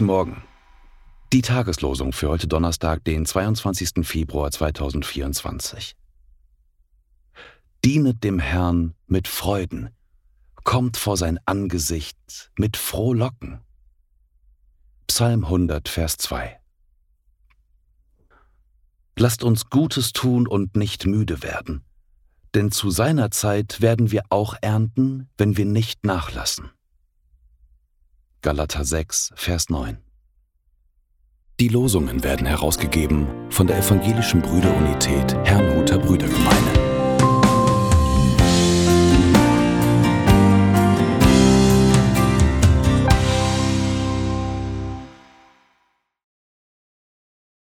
Morgen. Die Tageslosung für heute Donnerstag, den 22. Februar 2024. Dienet dem Herrn mit Freuden, kommt vor sein Angesicht mit Frohlocken. Psalm 100, Vers 2. Lasst uns Gutes tun und nicht müde werden, denn zu seiner Zeit werden wir auch ernten, wenn wir nicht nachlassen. Galater 6, Vers 9. Die Losungen werden herausgegeben von der Evangelischen Brüderunität Herrnhuter Brüdergemeine.